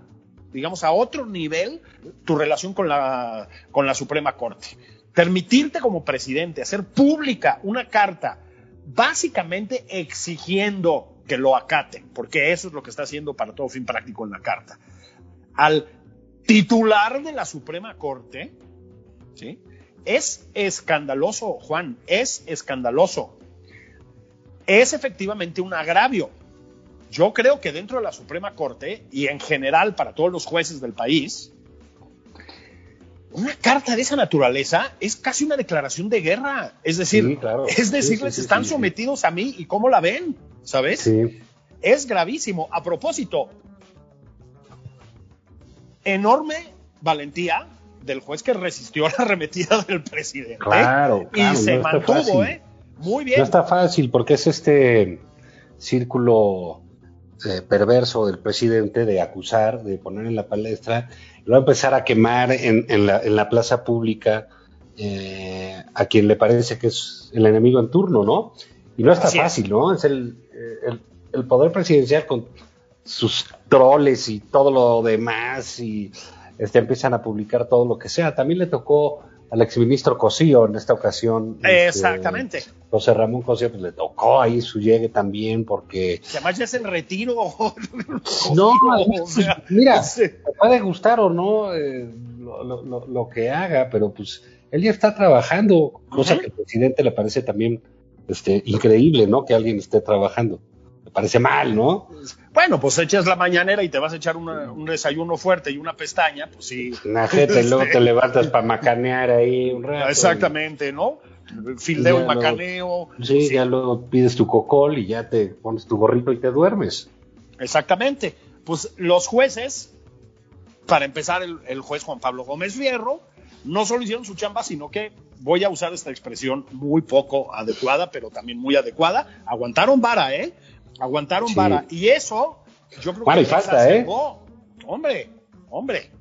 digamos, a otro nivel tu relación con la, con la Suprema Corte. Permitirte como presidente hacer pública una carta básicamente exigiendo que lo acaten, porque eso es lo que está haciendo para todo fin práctico en la carta. Al titular de la Suprema Corte, ¿sí? Es escandaloso, Juan, es escandaloso. Es efectivamente un agravio. Yo creo que dentro de la Suprema Corte y en general para todos los jueces del país, una carta de esa naturaleza es casi una declaración de guerra. Es decir, Sí, claro. es decirles, Sí, sí, sí, están sometidos a mí y cómo la ven, ¿sabes? Sí. Es gravísimo. A propósito, enorme valentía del juez que resistió la arremetida del presidente. Claro, claro, y se no mantuvo. ¿eh? Muy bien. No está fácil porque es este círculo eh, perverso del presidente de acusar, de poner en la palestra, y va a empezar a quemar en, en la, en la plaza pública eh, a quien le parece que es el enemigo en turno, ¿no? Y no está Así es. fácil, ¿no? Es el, el, el poder presidencial con sus troles y todo lo demás y este, empiezan a publicar todo lo que sea. También le tocó al exministro Cosío en esta ocasión. este, Exactamente. José Ramón Cosío, pues le tocó ahí su llegue también porque... Que además ya es el retiro. No, o sea, mira, puede gustar o no eh, lo, lo- lo- lo que haga, pero pues él ya está trabajando, cosa que al presidente le parece también este, increíble, ¿no? Que alguien esté trabajando. Me parece mal, ¿no? Bueno, pues echas la mañanera y te vas a echar una- un desayuno fuerte y una pestaña, pues sí. Una jeta y luego te levantas para macanear ahí un rato. Exactamente, ¿no? Fildeo y macaneo. Sí, ya luego pides tu cocol y ya te pones tu gorrito y te duermes. Exactamente. Pues los jueces, para empezar, el, el juez Juan Pablo Gómez Fierro, no solo hicieron su chamba, sino que voy a usar esta expresión muy poco adecuada, pero también muy adecuada. Aguantaron vara, ¿eh? Aguantaron Sí. vara. Y eso, yo creo Bueno, que y falta, ¿eh? Hombre, hombre.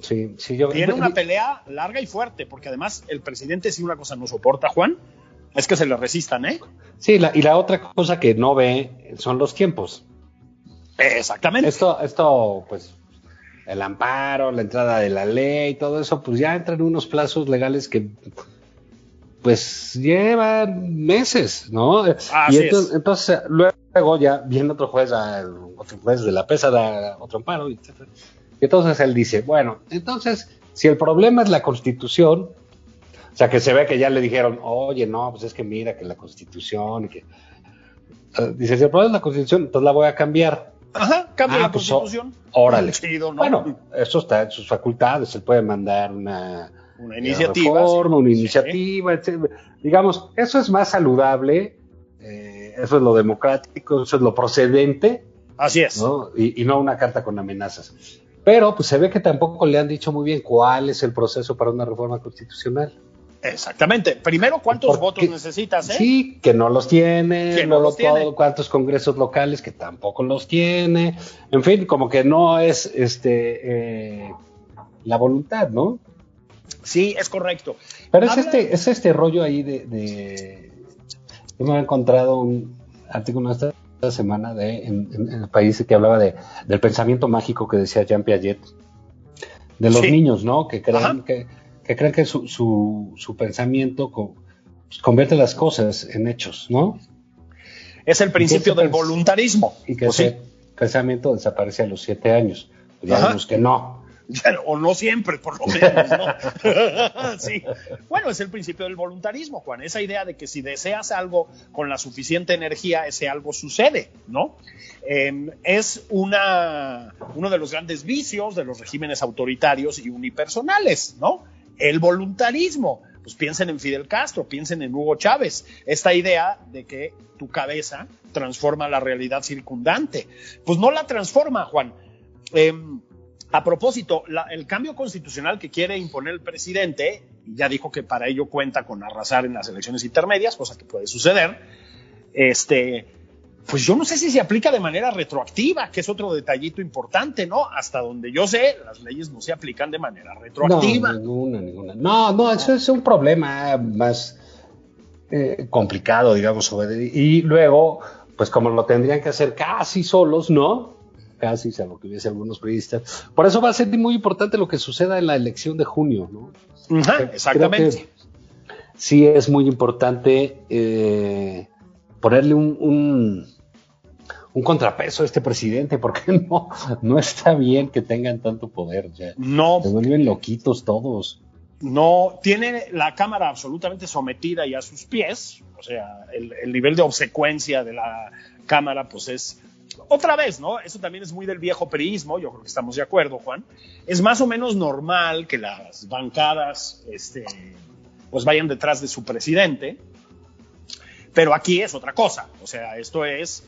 Sí, sí, yo Tiene una pelea larga y fuerte, porque además el presidente, si una cosa no soporta, Juan, es que se le resistan, ¿eh? Sí, la- y la otra cosa que no ve son los tiempos. Exactamente. Esto, esto, pues, el amparo, la entrada de la ley, todo eso, pues ya entran unos plazos legales que pues llevan meses, ¿no? Así y entonces, es. entonces, luego ya viene otro juez, a- otro juez de la pesa da otro amparo, etcétera. Y entonces él dice, bueno, entonces, si el problema es la constitución, o sea, que se ve que ya le dijeron, oye, no, pues es que mira que la constitución, y que... Eh, dice, si el problema es la constitución, entonces la voy a cambiar. Ajá, cambia Ah, la pues, constitución. Órale. Chido, ¿no? Bueno, eso está en sus facultades, él puede mandar una, Una iniciativa, reforma, sí. una Sí. iniciativa, etcétera. Digamos, eso es más saludable, eh, eso es lo democrático, eso es lo procedente, Así es. ¿no? Y, y no una carta con amenazas. Pero pues se ve que tampoco le han dicho muy bien cuál es el proceso para una reforma constitucional. Exactamente. Primero, ¿cuántos Porque- votos necesitas, eh? Sí, que no los tiene, Que no luego los tiene. todo- cuántos congresos locales que tampoco los tiene, en fin, como que no es este eh, la voluntad, ¿no? Sí, es correcto. Pero es este, es este rollo ahí de, de- yo me he encontrado un artículo esta, semana de en, en- en el país que hablaba de, del pensamiento mágico que decía Jean Piaget, de los Sí. niños, ¿no? Que creen que, que creen que su, su, su pensamiento co- pues, convierte las cosas en hechos, ¿no? Es el principio del pues, voluntarismo. Y que Pues sí. ese pensamiento desaparece a los siete años. Pues ya Ajá. vemos que no. O no siempre, por lo menos, ¿no? sí. Bueno, es el principio del voluntarismo, Juan. Esa idea de que si deseas algo con la suficiente energía, ese algo sucede, ¿no? Eh, es una, uno de los grandes vicios de los regímenes autoritarios y unipersonales, ¿no? El voluntarismo. Pues piensen en Fidel Castro, piensen en Hugo Chávez. Esta idea de que tu cabeza transforma la realidad circundante. Pues no la transforma, Juan. Em, a propósito, el cambio constitucional que quiere imponer el presidente, ya dijo que para ello cuenta con arrasar en las elecciones intermedias, cosa que puede suceder, este, pues yo no sé si se aplica de manera retroactiva, que es otro detallito importante, ¿no? Hasta donde yo sé, las leyes no se aplican de manera retroactiva. No, ninguna, ninguna. No, no, eso es un problema más eh, complicado, digamos. Y luego, pues como lo tendrían que hacer casi solos, ¿no? Casi, salvo que hubiese algunos periodistas. Por eso va a ser muy importante lo que suceda en la elección de junio, ¿no? Exactamente. sí es muy importante eh, ponerle un, un, un contrapeso a este presidente, porque no, no está bien que tengan tanto poder. Sea, No, se vuelven loquitos todos. no tiene la Cámara absolutamente sometida y a sus pies, o sea, el, el nivel de obsecuencia de la Cámara, pues es otra vez, ¿no? Eso también es muy del viejo periismo, yo creo que estamos de acuerdo, Juan. Es más o menos normal que las bancadas, este, pues vayan detrás de su presidente, pero aquí es otra cosa, o sea, esto es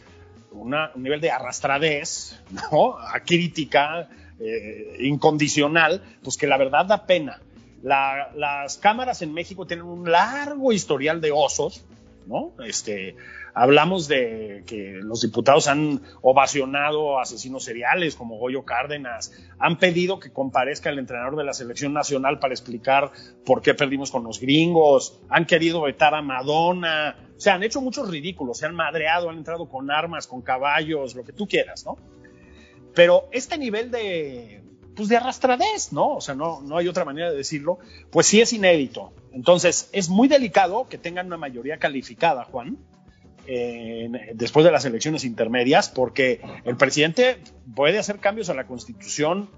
una- un nivel de arrastradez, ¿no? A crítica eh, incondicional, pues que la verdad da pena. La- las cámaras en México tienen un largo historial de osos, ¿no? Este, hablamos de que los diputados han ovacionado asesinos seriales como Goyo Cárdenas, han pedido que comparezca el entrenador de la selección nacional para explicar por qué perdimos con los gringos, han querido vetar a Madonna, o sea, han hecho muchos ridículos, se han madreado, han entrado con armas, con caballos, lo que tú quieras, ¿no? Pero este nivel de, pues de arrastradez, ¿no? O sea, no, no hay otra manera de decirlo, pues sí es inédito. Entonces, es muy delicado que tengan una mayoría calificada, Juan, después de las elecciones intermedias, porque el presidente puede hacer cambios a la constitución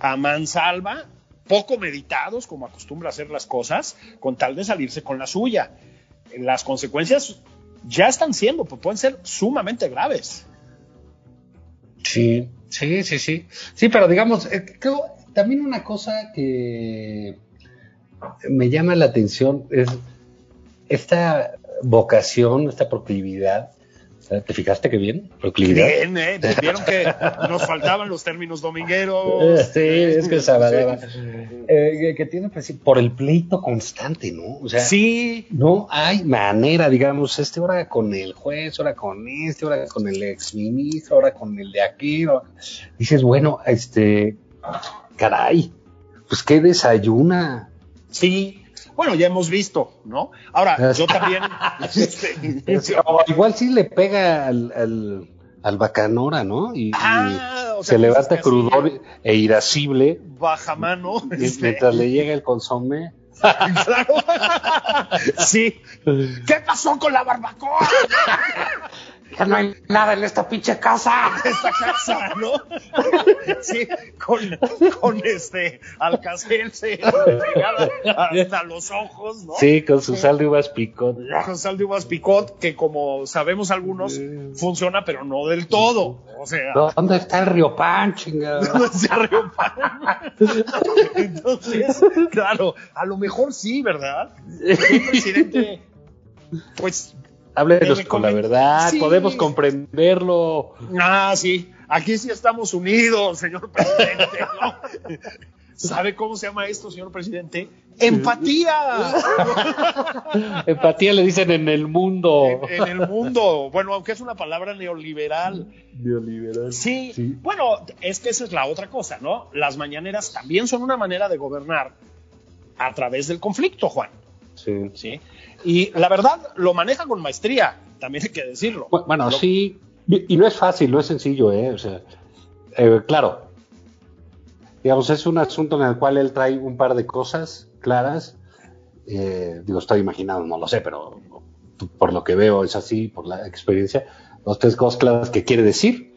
a mansalva, poco meditados, como acostumbra hacer las cosas, con tal de salirse con la suya. Las consecuencias ya están siendo, pues pueden ser sumamente graves. Sí, sí, sí, sí. Sí, pero digamos, eh, creo también una cosa que me llama la atención es esta vocación, esta proclividad. ¿Te fijaste que bien? Proclividad. Bien, ¿eh? Vieron que nos faltaban los términos domingueros. Sí, es que Sabadaba. Eh, que- tiene pues, sí, por el pleito constante, ¿no? O sea, Sí, no hay manera, digamos, este hora con el juez, ahora con este, ahora con el exministro, ahora con el de aquí. Dices, bueno, este, caray, pues qué desayuna. sí. Bueno, ya hemos visto, ¿no? Ahora, yo también. este, O igual sí le pega al, al, al bacanora, ¿no? Y, y- ah, o sea, se levanta cosas que crudor e irascible Baja mano. este, mientras le llega el consomé. claro. sí. ¿Qué pasó con la barbacoa? Ya no hay nada en esta pinche casa. esta casa, ¿no? Sí, con, con este alcacelce hasta los ojos, ¿no? Sí, con su sal de uvas picot. Con sal de uvas picot, que como sabemos algunos, funciona, pero no del todo. O sea, ¿Dónde está el río Pan, chingada? no se arreó pan. Entonces, claro, a lo mejor sí, ¿verdad? El presidente, pues, Háblenos con la verdad, Sí. podemos comprenderlo. Ah, sí. Aquí sí estamos unidos, señor presidente. ¿no? ¿Sabe cómo se llama esto, señor presidente? Empatía Empatía le dicen en el mundo. en, en el mundo. Bueno, aunque es una palabra neoliberal. Neoliberal. Sí. Sí. Bueno, es que esa es la otra cosa, ¿no? Las mañaneras también son una manera de gobernar a través del conflicto, Juan. Sí. ¿Sí? Y la verdad, lo maneja con maestría, también hay que decirlo. Bu- Bueno, Lo- sí. Y no es fácil, no es sencillo, ¿eh? O sea, eh, claro. Digamos, es un asunto en el cual él trae un par de cosas claras. Eh, digo, estoy imaginando, no lo sé, pero por lo que veo es así, por la experiencia. Dos, tres cosas claras que quiere decir.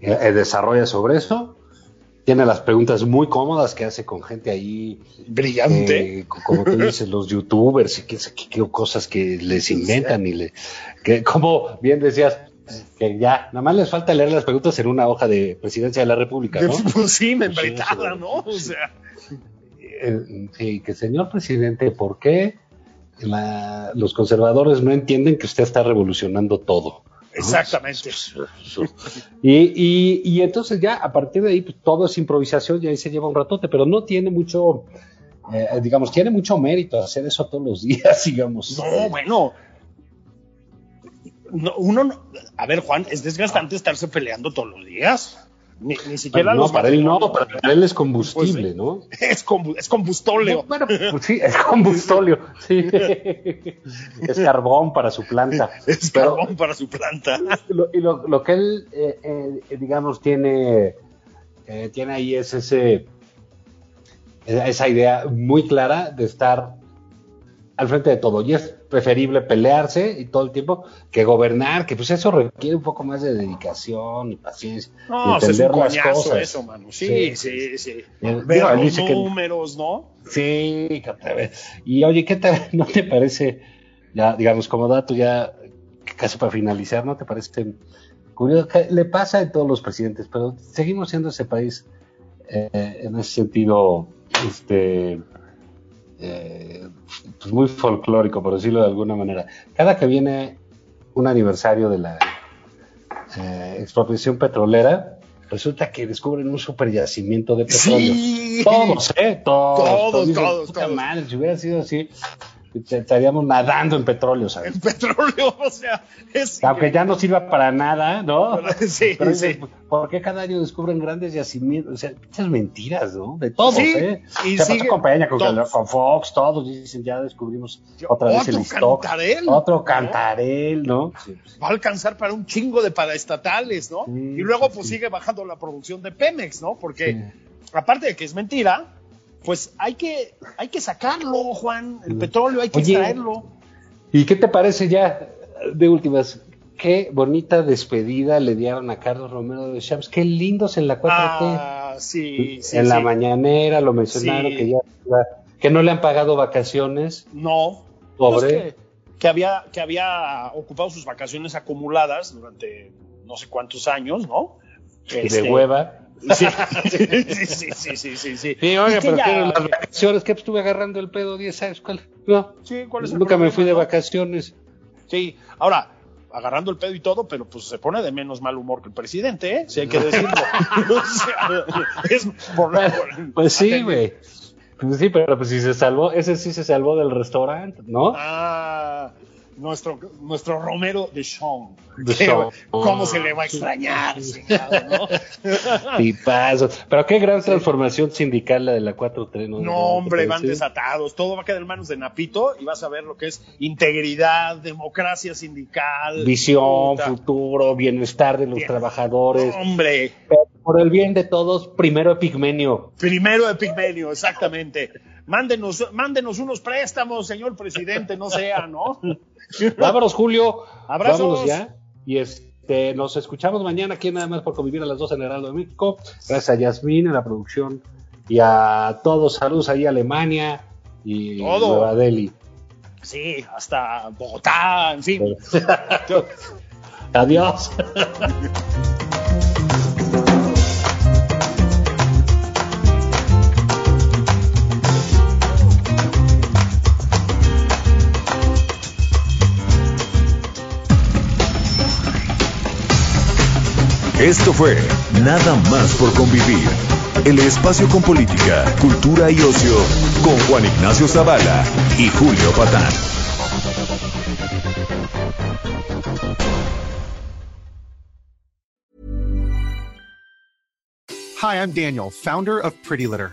Eh, desarrolla sobre eso. Tiene las preguntas muy cómodas que hace con gente ahí Brillante. eh, co- como tú dices, los youtubers y qué, sé qué- cosas que les inventan y le, que como bien decías, que ya, nada más les falta leer las preguntas en una hoja de presidencia de la República, ¿no? Pues sí, membretada, Sí, sí. ¿no? O sea, Eh, sí, que señor presidente, ¿por qué la- los conservadores no entienden que usted está revolucionando todo? Exactamente. Y, y, y entonces ya a partir de ahí pues, todo es improvisación y ahí se lleva un ratote, pero no tiene mucho, eh, digamos, tiene mucho mérito hacer eso todos los días, digamos. No, bueno. No, uno, no- a ver, Juan, es desgastante estarse peleando todos los días. Ni, ni siquiera no, los para él no, para él es combustible, Pues. ¿no? Es, combu- es combustóleo. Bueno, pues sí, es combustóleo, sí. es carbón para su planta. es Pero- carbón para su planta. lo, y lo, lo que él, eh, eh, digamos, tiene, eh, tiene ahí es ese, esa idea muy clara de estar al frente de todo. Y es preferible pelearse y todo el tiempo que gobernar, que pues eso requiere un poco más de dedicación y paciencia. No, o sea, es un entender las cosas. eso, mano. Sí, sí, sí. Eh, Ver digo, los dice que- números, ¿no? Sí, que otra vez. Y oye, ¿qué te, no te parece, ya digamos como dato ya casi para finalizar, ¿no te parece curioso? que le pasa a todos los presidentes, pero seguimos siendo ese país eh, en ese sentido, este, eh, pues muy folclórico, por decirlo de alguna manera. Cada que viene un aniversario de la eh, expropiación petrolera, resulta que descubren un super yacimiento de petróleo. Sí. Todos, ¿eh? Todos. Todos, todos, "Puta todos". madre, si hubiera sido así, estaríamos nadando en petróleo, ¿sabes? El petróleo, o sea, es. Aunque ya no sirva para nada, ¿no? Sí, Pero sí. ¿por qué cada año descubren grandes yacimientos? O sea, muchas mentiras, ¿no? De todos, Sí, ¿eh? y Se pasó sigue- con Peña, con, Fox, todos dicen, ya descubrimos otra vez el Otro stock. cantarel, Otro ¿no? cantarel, ¿no? Sí, pues, va a alcanzar para un chingo de paraestatales, ¿no? Y luego pues sigue bajando la producción de Pemex, ¿no? Porque aparte de que es mentira, pues hay que hay que sacarlo, Juan, el petróleo hay que Oye, extraerlo. ¿Y qué te parece ya, de últimas? Qué bonita despedida le dieron a Carlos Romero de Champs. Qué lindos en la 4T. Ah, sí, sí, en la sí. mañanera lo mencionaron Sí. que ya que no le han pagado vacaciones. No. Pobre. Pues que, que había que había ocupado sus vacaciones acumuladas durante no sé cuántos años, ¿no? De Este, hueva. Sí, sí, sí, sí, sí, sí, sí. Oiga, pero las vacaciones, que estuve agarrando el pedo 10 años. ¿Cuál? No, Sí, ¿cuál es el nunca me fui de vacaciones. Sí, ahora, agarrando el pedo y todo, pero pues se pone de menos mal humor que el presidente, ¿eh? Si hay que decirlo. O sea, es por, por- Pues sí, güey. Pues sí, pero pues si se salvó, ese sí se salvó del restaurante, ¿no? Ah, nuestro, nuestro Romero de Sean. ¿Cómo se le va a extrañar? ¿no? Tipazo. Pero qué gran transformación sindical la de la 4-3, ¿no? No, hombre, ¿Te van desatados. Todo va a quedar en manos de Napito y vas a ver lo que es integridad, democracia sindical. Visión, Puta. futuro, bienestar de los Bien. trabajadores. Hombre, Pero por el bien de todos, primero Epigmenio. Primero Epigmenio, exactamente. Mándenos, mándenos unos préstamos, señor presidente, no sea, ¿no? Vámonos, Julio. Abrazos. Vámonos ya. Y este, nos escuchamos mañana aquí nada más por convivir a las dos en el Heraldo de México. Gracias a Yasmín en la producción y a todos. Saludos ahí a Alemania y Todo. Nueva Delhi. Sí, hasta Bogotá, en fin. Adiós. Esto fue Nada más por convivir. El espacio con política, cultura y ocio con Juan Ignacio Zavala y Julio Patán. Hi, I'm Daniel, founder of Pretty Litter.